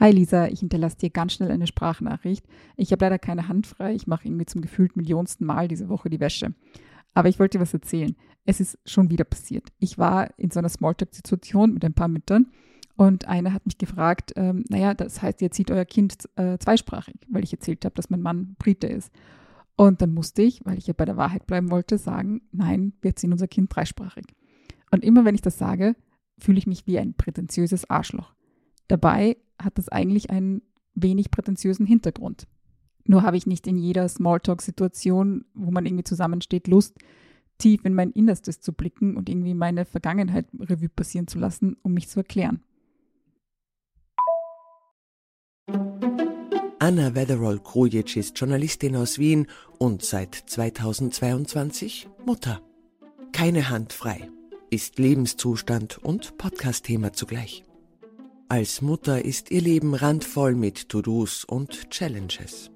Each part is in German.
Hi Lisa, ich hinterlasse dir ganz schnell eine Sprachnachricht. Ich habe leider keine Hand frei. Ich mache irgendwie zum gefühlt millionsten Mal diese Woche die Wäsche. Aber ich wollte dir was erzählen. Es ist schon wieder passiert. Ich war in so einer Smalltalk-Situation mit ein paar Müttern und eine hat mich gefragt, ähm, naja, das heißt, ihr zieht euer Kind äh, zweisprachig, weil ich erzählt habe, dass mein Mann Brite ist. Und dann musste ich, weil ich ja bei der Wahrheit bleiben wollte, sagen, nein, wir ziehen unser Kind dreisprachig. Und immer wenn ich das sage, fühle ich mich wie ein prätentiöses Arschloch. Dabei hat das eigentlich einen wenig prätentiösen Hintergrund. Nur habe ich nicht in jeder Smalltalk-Situation, wo man irgendwie zusammensteht, Lust, tief in mein Innerstes zu blicken und irgendwie meine Vergangenheit Revue passieren zu lassen, um mich zu erklären. Anna Wetherall-Krujic ist Journalistin aus Wien und seit 2022 Mutter. Keine Hand frei, ist Lebenszustand und Podcast-Thema zugleich. Als Mutter ist ihr Leben randvoll mit To-Dos und Challenges.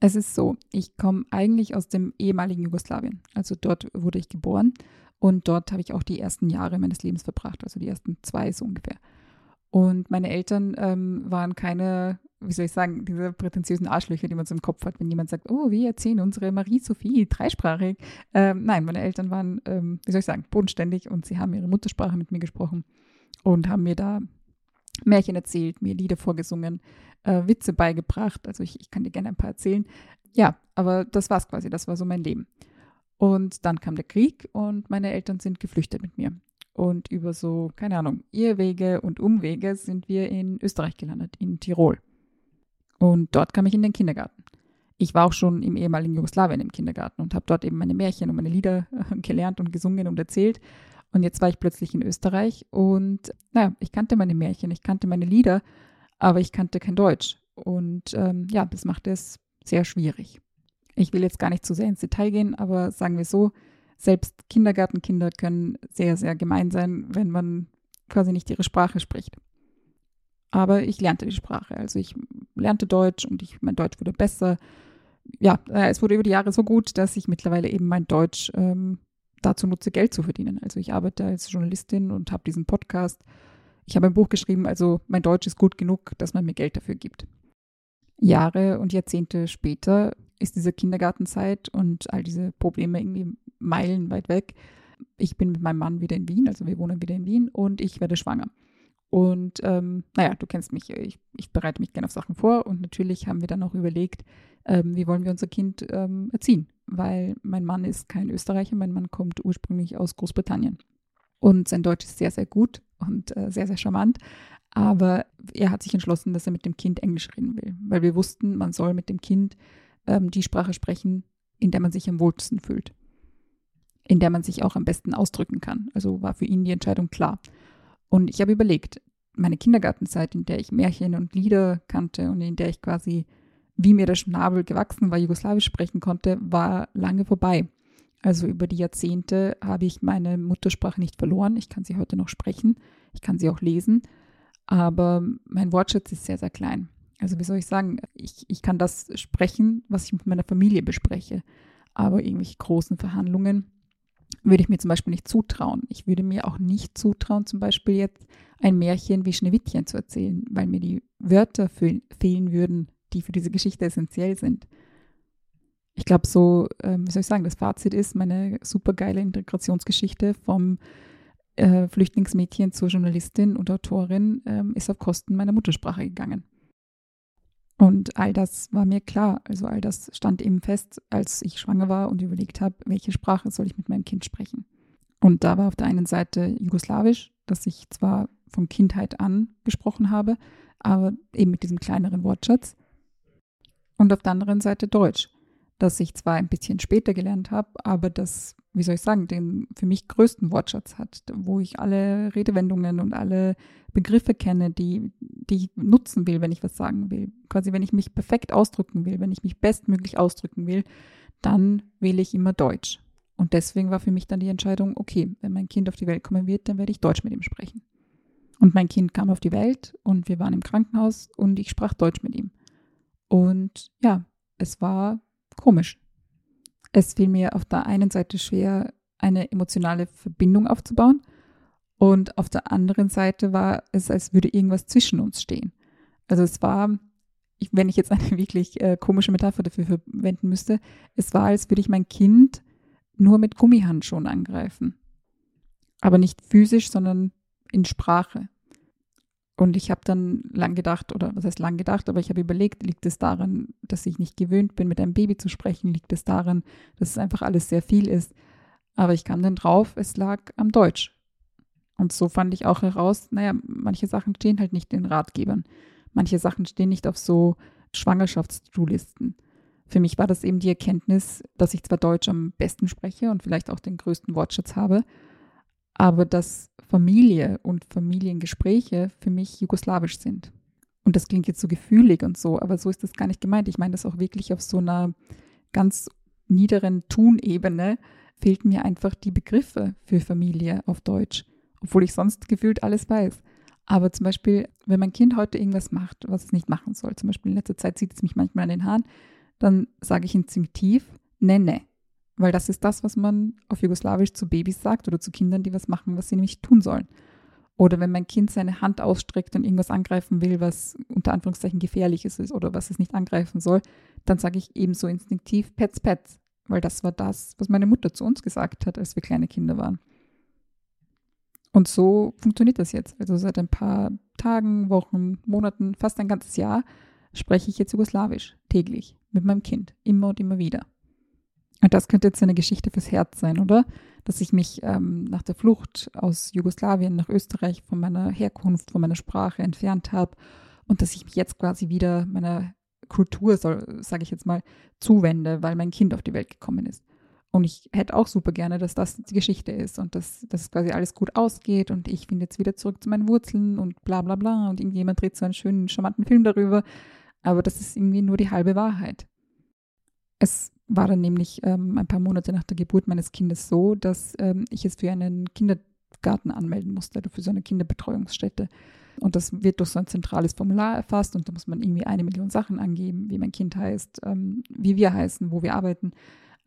Es ist so, ich komme eigentlich aus dem ehemaligen Jugoslawien. Also dort wurde ich geboren und dort habe ich auch die ersten Jahre meines Lebens verbracht, also die ersten zwei so ungefähr. Und meine Eltern ähm, waren keine wie soll ich sagen, diese prätentiösen Arschlöcher, die man so im Kopf hat, wenn jemand sagt, oh, wir erzählen unsere Marie-Sophie dreisprachig. Ähm, nein, meine Eltern waren, ähm, wie soll ich sagen, bodenständig und sie haben ihre Muttersprache mit mir gesprochen und haben mir da Märchen erzählt, mir Lieder vorgesungen, äh, Witze beigebracht. Also ich, ich kann dir gerne ein paar erzählen. Ja, aber das war's quasi, das war so mein Leben. Und dann kam der Krieg und meine Eltern sind geflüchtet mit mir. Und über so, keine Ahnung, Irrwege und Umwege sind wir in Österreich gelandet, in Tirol. Und dort kam ich in den Kindergarten. Ich war auch schon im ehemaligen Jugoslawien im Kindergarten und habe dort eben meine Märchen und meine Lieder gelernt und gesungen und erzählt. Und jetzt war ich plötzlich in Österreich und naja, ich kannte meine Märchen, ich kannte meine Lieder, aber ich kannte kein Deutsch. Und ähm, ja, das machte es sehr schwierig. Ich will jetzt gar nicht zu sehr ins Detail gehen, aber sagen wir so, selbst Kindergartenkinder können sehr, sehr gemein sein, wenn man quasi nicht ihre Sprache spricht. Aber ich lernte die Sprache. Also ich lernte Deutsch und ich, mein Deutsch wurde besser. Ja, äh, es wurde über die Jahre so gut, dass ich mittlerweile eben mein Deutsch ähm, dazu nutze, Geld zu verdienen. Also ich arbeite als Journalistin und habe diesen Podcast. Ich habe ein Buch geschrieben, also mein Deutsch ist gut genug, dass man mir Geld dafür gibt. Jahre und Jahrzehnte später ist diese Kindergartenzeit und all diese Probleme irgendwie meilenweit weg. Ich bin mit meinem Mann wieder in Wien, also wir wohnen wieder in Wien und ich werde schwanger. Und ähm, naja, du kennst mich, ich, ich, bereite mich gerne auf Sachen vor und natürlich haben wir dann auch überlegt, ähm, wie wollen wir unser Kind ähm, erziehen, weil mein Mann ist kein Österreicher, mein Mann kommt ursprünglich aus Großbritannien. Und sein Deutsch ist sehr, sehr gut und äh, sehr, sehr charmant. Aber er hat sich entschlossen, dass er mit dem Kind Englisch reden will, weil wir wussten, man soll mit dem Kind ähm, die Sprache sprechen, in der man sich am wohlsten fühlt, in der man sich auch am besten ausdrücken kann. Also war für ihn die Entscheidung klar. Und ich habe überlegt, meine Kindergartenzeit, in der ich Märchen und Lieder kannte und in der ich quasi, wie mir der Schnabel gewachsen war, Jugoslawisch sprechen konnte, war lange vorbei. Also über die Jahrzehnte habe ich meine Muttersprache nicht verloren. Ich kann sie heute noch sprechen, ich kann sie auch lesen, aber mein Wortschatz ist sehr, sehr klein. Also wie soll ich sagen, ich, ich kann das sprechen, was ich mit meiner Familie bespreche, aber irgendwelche großen Verhandlungen würde ich mir zum Beispiel nicht zutrauen. Ich würde mir auch nicht zutrauen, zum Beispiel jetzt ein Märchen wie Schneewittchen zu erzählen, weil mir die Wörter fehlen würden, die für diese Geschichte essentiell sind. Ich glaube, so, ähm, wie soll ich sagen, das Fazit ist, meine supergeile Integrationsgeschichte vom äh, Flüchtlingsmädchen zur Journalistin und Autorin ähm, ist auf Kosten meiner Muttersprache gegangen. Und all das war mir klar. Also all das stand eben fest, als ich schwanger war und überlegt habe, welche Sprache soll ich mit meinem Kind sprechen. Und da war auf der einen Seite Jugoslawisch, das ich zwar von Kindheit an gesprochen habe, aber eben mit diesem kleineren Wortschatz. Und auf der anderen Seite Deutsch, das ich zwar ein bisschen später gelernt habe, aber das, wie soll ich sagen, den für mich größten Wortschatz hat, wo ich alle Redewendungen und alle Begriffe kenne, die, die ich nutzen will, wenn ich was sagen will. Quasi, wenn ich mich perfekt ausdrücken will, wenn ich mich bestmöglich ausdrücken will, dann wähle ich immer Deutsch. Und deswegen war für mich dann die Entscheidung, okay, wenn mein Kind auf die Welt kommen wird, dann werde ich Deutsch mit ihm sprechen. Und mein Kind kam auf die Welt und wir waren im Krankenhaus und ich sprach Deutsch mit ihm. Und ja, es war komisch. Es fiel mir auf der einen Seite schwer, eine emotionale Verbindung aufzubauen. Und auf der anderen Seite war es, als würde irgendwas zwischen uns stehen. Also es war, wenn ich jetzt eine wirklich äh, komische Metapher dafür verwenden müsste, es war, als würde ich mein Kind nur mit Gummihandschuhen angreifen. Aber nicht physisch, sondern in Sprache. Und ich habe dann lang gedacht, oder was heißt lang gedacht, aber ich habe überlegt, liegt es daran, dass ich nicht gewöhnt bin, mit einem Baby zu sprechen? Liegt es daran, dass es einfach alles sehr viel ist? Aber ich kam dann drauf, es lag am Deutsch. Und so fand ich auch heraus, naja, manche Sachen stehen halt nicht in Ratgebern. Manche Sachen stehen nicht auf so Schwangerschafts-To-Listen. Für mich war das eben die Erkenntnis, dass ich zwar Deutsch am besten spreche und vielleicht auch den größten Wortschatz habe, aber dass Familie und Familiengespräche für mich jugoslawisch sind. Und das klingt jetzt so gefühlig und so, aber so ist das gar nicht gemeint. Ich meine das auch wirklich auf so einer ganz niederen Tunebene fehlten mir einfach die Begriffe für Familie auf Deutsch, obwohl ich sonst gefühlt alles weiß. Aber zum Beispiel, wenn mein Kind heute irgendwas macht, was es nicht machen soll, zum Beispiel in letzter Zeit zieht es mich manchmal an den Haaren, dann sage ich instinktiv, ne, ne. Weil das ist das, was man auf Jugoslawisch zu Babys sagt oder zu Kindern, die was machen, was sie nämlich tun sollen. Oder wenn mein Kind seine Hand ausstreckt und irgendwas angreifen will, was unter Anführungszeichen gefährlich ist oder was es nicht angreifen soll, dann sage ich ebenso instinktiv Pets, Pets. Weil das war das, was meine Mutter zu uns gesagt hat, als wir kleine Kinder waren. Und so funktioniert das jetzt. Also seit ein paar Tagen, Wochen, Monaten, fast ein ganzes Jahr spreche ich jetzt Jugoslawisch täglich mit meinem Kind, immer und immer wieder. Und das könnte jetzt eine Geschichte fürs Herz sein, oder? Dass ich mich ähm, nach der Flucht aus Jugoslawien nach Österreich von meiner Herkunft, von meiner Sprache entfernt habe und dass ich mich jetzt quasi wieder meiner Kultur, sage ich jetzt mal, zuwende, weil mein Kind auf die Welt gekommen ist. Und ich hätte auch super gerne, dass das die Geschichte ist und dass, dass quasi alles gut ausgeht und ich finde jetzt wieder zurück zu meinen Wurzeln und bla bla bla und irgendjemand dreht so einen schönen, charmanten Film darüber. Aber das ist irgendwie nur die halbe Wahrheit. Es war dann nämlich ähm, ein paar Monate nach der Geburt meines Kindes so, dass ähm, ich es für einen Kindergarten anmelden musste, also für so eine Kinderbetreuungsstätte. Und das wird durch so ein zentrales Formular erfasst und da muss man irgendwie eine Million Sachen angeben, wie mein Kind heißt, ähm, wie wir heißen, wo wir arbeiten.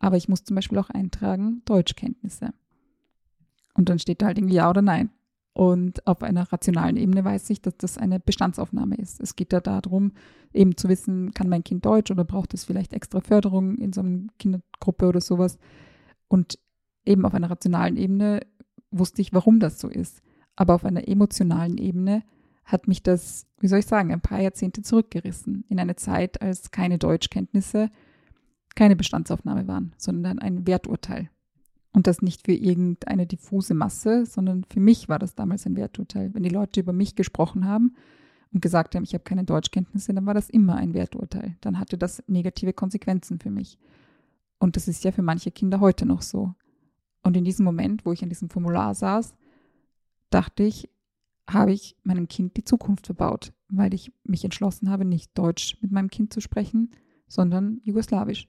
Aber ich muss zum Beispiel auch eintragen Deutschkenntnisse. Und dann steht da halt irgendwie Ja oder Nein. Und auf einer rationalen Ebene weiß ich, dass das eine Bestandsaufnahme ist. Es geht da darum, eben zu wissen, kann mein Kind Deutsch oder braucht es vielleicht extra Förderung in so einer Kindergruppe oder sowas. Und eben auf einer rationalen Ebene wusste ich, warum das so ist. Aber auf einer emotionalen Ebene hat mich das, wie soll ich sagen, ein paar Jahrzehnte zurückgerissen. In eine Zeit, als keine Deutschkenntnisse keine Bestandsaufnahme waren, sondern ein Werturteil. Und das nicht für irgendeine diffuse Masse, sondern für mich war das damals ein Werturteil. Wenn die Leute über mich gesprochen haben und gesagt haben, ich habe keine Deutschkenntnisse, dann war das immer ein Werturteil. Dann hatte das negative Konsequenzen für mich. Und das ist ja für manche Kinder heute noch so. Und in diesem Moment, wo ich an diesem Formular saß, dachte ich, habe ich meinem Kind die Zukunft verbaut, weil ich mich entschlossen habe, nicht Deutsch mit meinem Kind zu sprechen, sondern Jugoslawisch.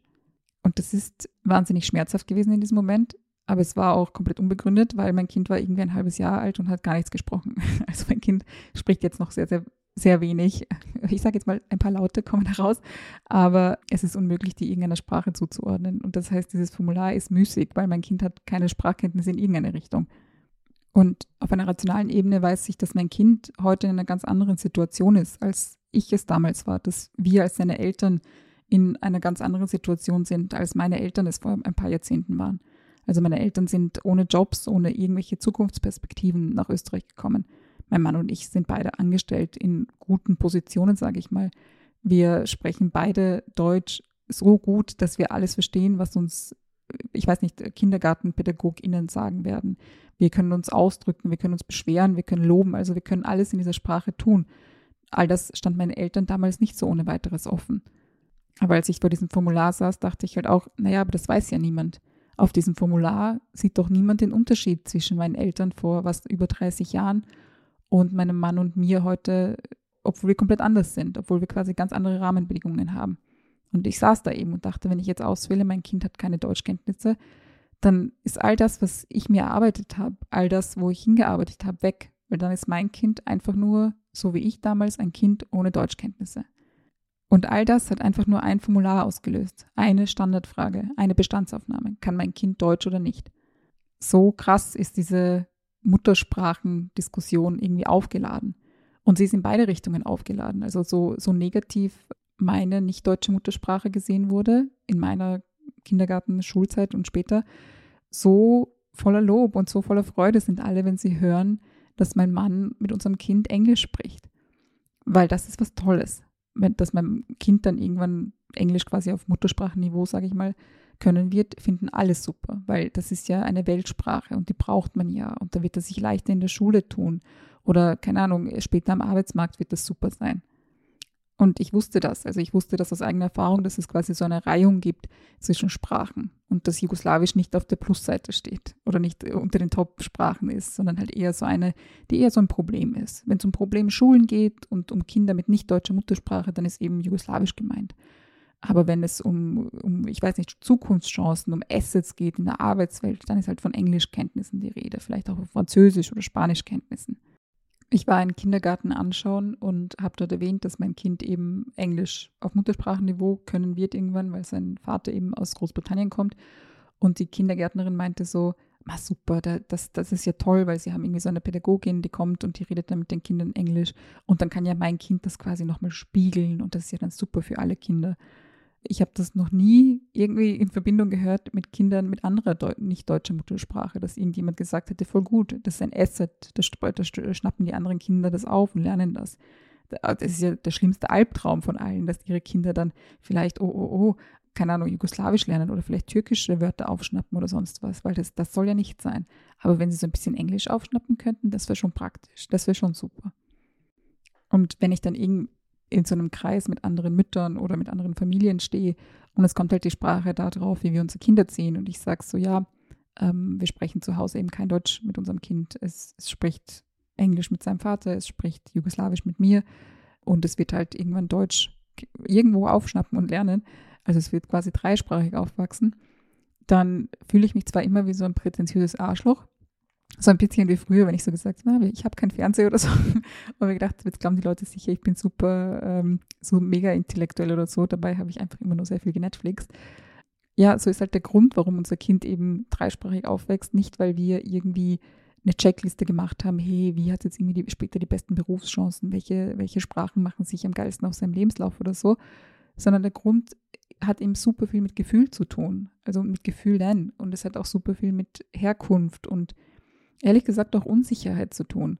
Und das ist wahnsinnig schmerzhaft gewesen in diesem Moment. Aber es war auch komplett unbegründet, weil mein Kind war irgendwie ein halbes Jahr alt und hat gar nichts gesprochen. Also mein Kind spricht jetzt noch sehr, sehr, sehr wenig. Ich sage jetzt mal, ein paar Laute kommen heraus, aber es ist unmöglich, die irgendeiner Sprache zuzuordnen. Und das heißt, dieses Formular ist müßig, weil mein Kind hat keine Sprachkenntnisse in irgendeine Richtung. Und auf einer rationalen Ebene weiß ich, dass mein Kind heute in einer ganz anderen Situation ist, als ich es damals war, dass wir als seine Eltern in einer ganz anderen Situation sind, als meine Eltern es vor ein paar Jahrzehnten waren. Also meine Eltern sind ohne Jobs, ohne irgendwelche Zukunftsperspektiven nach Österreich gekommen. Mein Mann und ich sind beide angestellt in guten Positionen, sage ich mal. Wir sprechen beide Deutsch so gut, dass wir alles verstehen, was uns, ich weiß nicht, KindergartenpädagogInnen sagen werden. Wir können uns ausdrücken, wir können uns beschweren, wir können loben, also wir können alles in dieser Sprache tun. All das stand meinen Eltern damals nicht so ohne weiteres offen. Aber als ich vor diesem Formular saß, dachte ich halt auch, naja, aber das weiß ja niemand auf diesem Formular sieht doch niemand den Unterschied zwischen meinen Eltern vor was über 30 Jahren und meinem Mann und mir heute, obwohl wir komplett anders sind, obwohl wir quasi ganz andere Rahmenbedingungen haben. Und ich saß da eben und dachte, wenn ich jetzt auswähle, mein Kind hat keine Deutschkenntnisse, dann ist all das, was ich mir erarbeitet habe, all das, wo ich hingearbeitet habe, weg. Weil dann ist mein Kind einfach nur, so wie ich damals, ein Kind ohne Deutschkenntnisse. Und all das hat einfach nur ein Formular ausgelöst. Eine Standardfrage, eine Bestandsaufnahme. Kann mein Kind Deutsch oder nicht? so krass ist diese Muttersprachendiskussion irgendwie aufgeladen. Und sie ist in beide Richtungen aufgeladen. Also so, so negativ meine nicht deutsche Muttersprache gesehen wurde in meiner Kindergarten, Schulzeit und später, so voller Lob und so voller Freude sind alle, wenn sie hören, dass mein Mann mit unserem Kind Englisch spricht. Weil das ist was Tolles. Dass mein Kind dann irgendwann Englisch quasi auf Muttersprachenniveau, sage ich mal, können wird, finden alle super, weil das ist ja eine Weltsprache und die braucht man ja und da wird er sich leichter in der Schule tun oder keine Ahnung, später am Arbeitsmarkt wird das super sein. Und ich wusste das, also ich wusste das aus eigener Erfahrung, dass es quasi so eine Reihung gibt zwischen Sprachen und dass Jugoslawisch nicht auf der Plusseite steht oder nicht unter den Top-Sprachen ist, sondern halt eher so eine, die eher so ein Problem ist. Wenn es um Probleme Schulen geht und um Kinder mit nicht deutscher Muttersprache, dann ist eben Jugoslawisch gemeint. Aber wenn es um, um, ich weiß nicht, Zukunftschancen, um Assets geht in der Arbeitswelt, dann ist halt von Englischkenntnissen die Rede, vielleicht auch von Französisch- oder Spanischkenntnissen. Ich war einen Kindergarten anschauen und habe dort erwähnt, dass mein Kind eben Englisch auf Muttersprachenniveau können wird irgendwann, weil sein Vater eben aus Großbritannien kommt. Und die Kindergärtnerin meinte so, Ma super, das, das ist ja toll, weil sie haben irgendwie so eine Pädagogin, die kommt und die redet dann mit den Kindern Englisch. Und dann kann ja mein Kind das quasi nochmal spiegeln und das ist ja dann super für alle Kinder ich habe das noch nie irgendwie in Verbindung gehört mit Kindern mit anderer Deu nicht deutscher Muttersprache, dass irgendjemand gesagt hätte, voll gut, das ist ein Asset, das, das schnappen die anderen Kinder das auf und lernen das. Das ist ja der schlimmste Albtraum von allen, dass ihre Kinder dann vielleicht, oh, oh, oh, keine Ahnung, Jugoslawisch lernen oder vielleicht türkische Wörter aufschnappen oder sonst was, weil das, das soll ja nicht sein. Aber wenn sie so ein bisschen Englisch aufschnappen könnten, das wäre schon praktisch, das wäre schon super. Und wenn ich dann irgendwie in so einem Kreis mit anderen Müttern oder mit anderen Familien stehe und es kommt halt die Sprache darauf, wie wir unsere Kinder ziehen und ich sage so, ja, ähm, wir sprechen zu Hause eben kein Deutsch mit unserem Kind. Es, es spricht Englisch mit seinem Vater, es spricht Jugoslawisch mit mir und es wird halt irgendwann Deutsch irgendwo aufschnappen und lernen. Also es wird quasi dreisprachig aufwachsen. Dann fühle ich mich zwar immer wie so ein prätentiöses Arschloch, so ein bisschen wie früher, wenn ich so gesagt habe, ich habe keinen Fernseher oder so. Und ich gedacht, jetzt glauben die Leute sicher, ich bin super, ähm, so mega intellektuell oder so. Dabei habe ich einfach immer nur sehr viel genetflixt. Ja, so ist halt der Grund, warum unser Kind eben dreisprachig aufwächst. Nicht, weil wir irgendwie eine Checkliste gemacht haben, hey, wie hat jetzt irgendwie die, später die besten Berufschancen, welche, welche Sprachen machen sich am geilsten auf seinem Lebenslauf oder so, sondern der Grund hat eben super viel mit Gefühl zu tun, also mit Gefühlen und es hat auch super viel mit Herkunft und ehrlich gesagt auch Unsicherheit zu tun.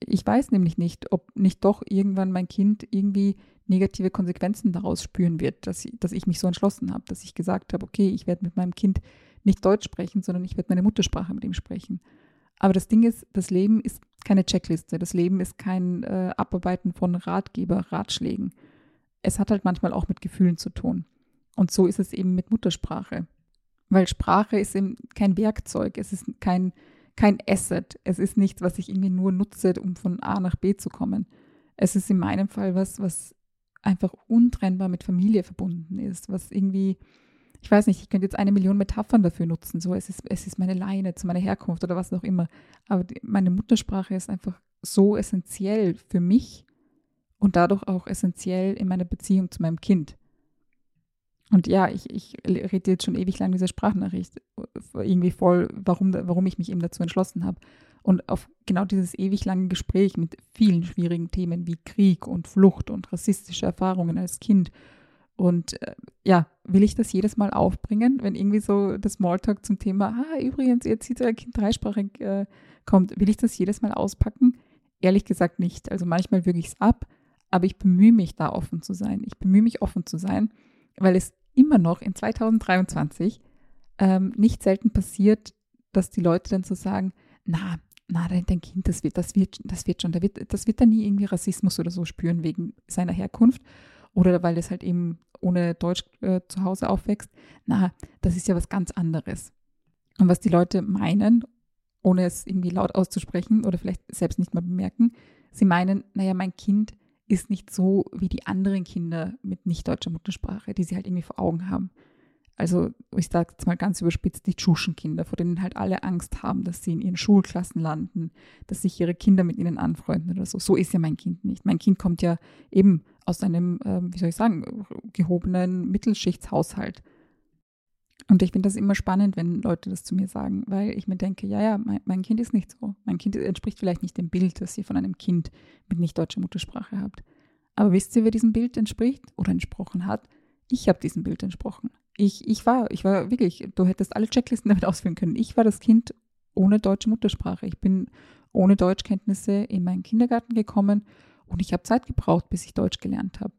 Ich weiß nämlich nicht, ob nicht doch irgendwann mein Kind irgendwie negative Konsequenzen daraus spüren wird, dass ich, dass ich mich so entschlossen habe, dass ich gesagt habe, okay, ich werde mit meinem Kind nicht Deutsch sprechen, sondern ich werde meine Muttersprache mit ihm sprechen. Aber das Ding ist, das Leben ist keine Checkliste, das Leben ist kein äh, Abarbeiten von Ratgeber, Ratschlägen. Es hat halt manchmal auch mit Gefühlen zu tun. Und so ist es eben mit Muttersprache. Weil Sprache ist eben kein Werkzeug, es ist kein, kein Asset, es ist nichts, was ich irgendwie nur nutze, um von A nach B zu kommen. Es ist in meinem Fall was, was einfach untrennbar mit Familie verbunden ist, was irgendwie, ich weiß nicht, ich könnte jetzt eine Million Metaphern dafür nutzen, so es ist, es ist meine Leine zu meiner Herkunft oder was auch immer. Aber die, meine Muttersprache ist einfach so essentiell für mich und dadurch auch essentiell in meiner Beziehung zu meinem Kind. Und ja, ich, ich rede jetzt schon ewig lang diese Sprachnachricht irgendwie voll, warum, warum ich mich eben dazu entschlossen habe. Und auf genau dieses ewig lange Gespräch mit vielen schwierigen Themen wie Krieg und Flucht und rassistische Erfahrungen als Kind. Und äh, ja, will ich das jedes Mal aufbringen, wenn irgendwie so das Smalltalk zum Thema, ah, übrigens, jetzt sieht euer Kind dreisprachig äh, kommt, will ich das jedes Mal auspacken? Ehrlich gesagt nicht. Also manchmal würge ich es ab, aber ich bemühe mich, da offen zu sein. Ich bemühe mich, offen zu sein, weil es immer noch in 2023 ähm, nicht selten passiert, dass die Leute dann so sagen, na, na, dein, Kind, das wird, das wird, das wird schon, das wird, das wird dann nie irgendwie Rassismus oder so spüren wegen seiner Herkunft oder weil es halt eben ohne Deutsch äh, zu Hause aufwächst. Na, das ist ja was ganz anderes. Und was die Leute meinen, ohne es irgendwie laut auszusprechen oder vielleicht selbst nicht mal bemerken, sie meinen, naja, mein Kind ist nicht so wie die anderen Kinder mit nicht deutscher Muttersprache, die sie halt irgendwie vor Augen haben. Also ich sage jetzt mal ganz überspitzt, die Tschuschenkinder, vor denen halt alle Angst haben, dass sie in ihren Schulklassen landen, dass sich ihre Kinder mit ihnen anfreunden oder so. So ist ja mein Kind nicht. Mein Kind kommt ja eben aus einem, äh, wie soll ich sagen, gehobenen Mittelschichtshaushalt. Und ich finde das immer spannend, wenn Leute das zu mir sagen, weil ich mir denke, ja, ja, mein, mein, Kind ist nicht so. Mein Kind entspricht vielleicht nicht dem Bild, das ihr von einem Kind mit nicht deutscher Muttersprache habt. Aber wisst ihr, wer diesem Bild entspricht oder entsprochen hat? Ich habe diesem Bild entsprochen. Ich, ich war, ich war wirklich, du hättest alle Checklisten damit ausführen können. Ich war das Kind ohne deutsche Muttersprache. Ich bin ohne Deutschkenntnisse in meinen Kindergarten gekommen und ich habe Zeit gebraucht, bis ich Deutsch gelernt habe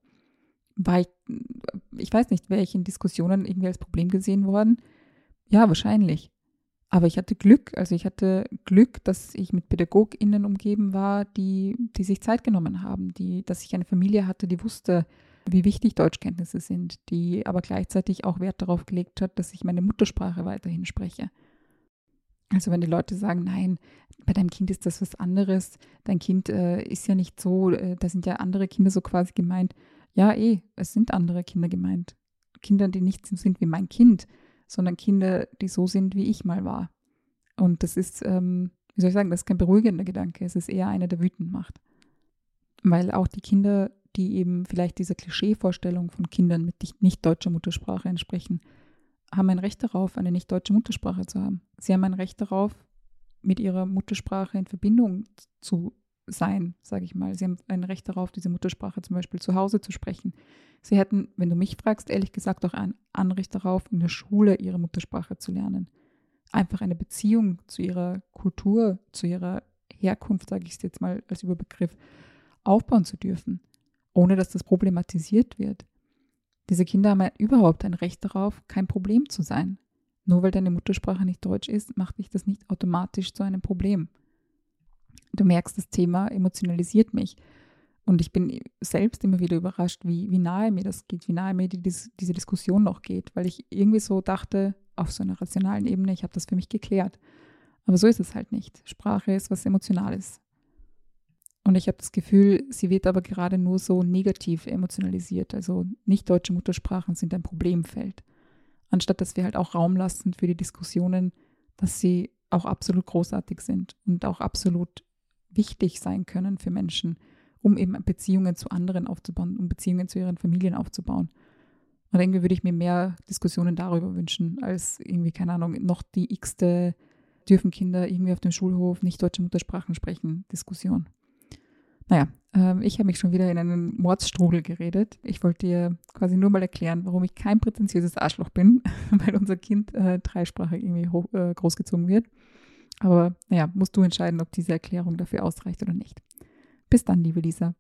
war ich, ich weiß nicht, wäre ich in Diskussionen irgendwie als Problem gesehen worden? Ja, wahrscheinlich. Aber ich hatte Glück, also ich hatte Glück, dass ich mit PädagogInnen umgeben war, die, die sich Zeit genommen haben, die, dass ich eine Familie hatte, die wusste, wie wichtig Deutschkenntnisse sind, die aber gleichzeitig auch Wert darauf gelegt hat, dass ich meine Muttersprache weiterhin spreche. Also wenn die Leute sagen, nein, bei deinem Kind ist das was anderes, dein Kind äh, ist ja nicht so, äh, da sind ja andere Kinder so quasi gemeint, ja, eh, es sind andere Kinder gemeint. Kinder, die nicht sind wie mein Kind, sondern Kinder, die so sind, wie ich mal war. Und das ist, ähm, wie soll ich sagen, das ist kein beruhigender Gedanke, es ist eher einer, der wütend macht. Weil auch die Kinder, die eben vielleicht dieser Klischeevorstellung von Kindern mit nicht deutscher Muttersprache entsprechen, haben ein Recht darauf, eine nicht deutsche Muttersprache zu haben. Sie haben ein Recht darauf, mit ihrer Muttersprache in Verbindung zu sein, sage ich mal. Sie haben ein Recht darauf, diese Muttersprache zum Beispiel zu Hause zu sprechen. Sie hätten, wenn du mich fragst, ehrlich gesagt auch ein Anrecht darauf, in der Schule ihre Muttersprache zu lernen. Einfach eine Beziehung zu ihrer Kultur, zu ihrer Herkunft, sage ich es jetzt mal als Überbegriff, aufbauen zu dürfen, ohne dass das problematisiert wird. Diese Kinder haben ja überhaupt ein Recht darauf, kein Problem zu sein. Nur weil deine Muttersprache nicht Deutsch ist, macht dich das nicht automatisch zu einem Problem du merkst, das Thema emotionalisiert mich. Und ich bin selbst immer wieder überrascht, wie, wie nahe mir das geht, wie nahe mir die, diese Diskussion noch geht, weil ich irgendwie so dachte, auf so einer rationalen Ebene, ich habe das für mich geklärt. Aber so ist es halt nicht. Sprache ist was Emotionales. Und ich habe das Gefühl, sie wird aber gerade nur so negativ emotionalisiert. Also nicht deutsche Muttersprachen sind ein Problemfeld. Anstatt dass wir halt auch Raum lassen für die Diskussionen, dass sie auch absolut großartig sind und auch absolut wichtig sein können für Menschen, um eben Beziehungen zu anderen aufzubauen, um Beziehungen zu ihren Familien aufzubauen. Und irgendwie würde ich mir mehr Diskussionen darüber wünschen, als irgendwie, keine Ahnung, noch die x-te dürfen Kinder irgendwie auf dem Schulhof nicht deutsche Muttersprachen sprechen, Diskussion. Naja, äh, ich habe mich schon wieder in einen Mordsstrudel geredet. Ich wollte dir quasi nur mal erklären, warum ich kein prätentiöses Arschloch bin, weil unser Kind äh, dreisprachig irgendwie hoch, äh, großgezogen wird. Aber naja, musst du entscheiden, ob diese Erklärung dafür ausreicht oder nicht. Bis dann, liebe Lisa.